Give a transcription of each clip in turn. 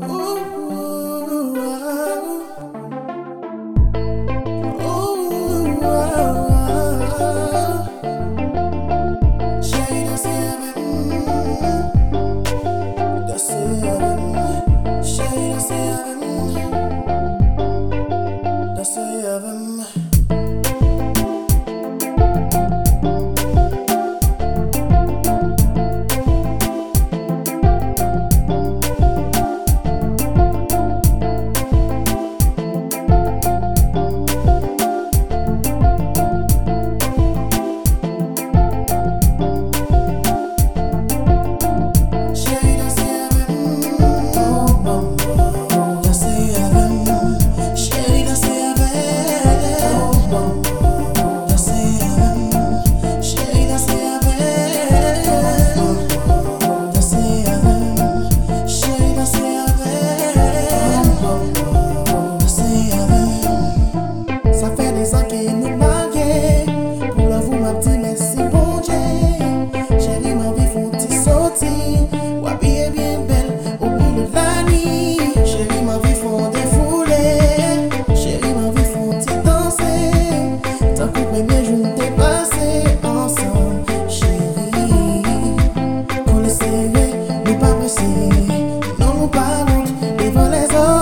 Ooh. Pour l'avouer, m'a dit merci, bon Dieu. Chérie, ma vie, faut te sauter. Wabi est bien belle, au bout de la nuit. Chérie, ma vie, faut te fouler. Chérie, ma vie, faut te danser. Tant que mes jours, t'es passé ensemble. Chérie, pour sait, mais pas possible. Non, nous pas bon, devant les hommes.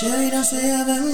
Sherry don't say I've been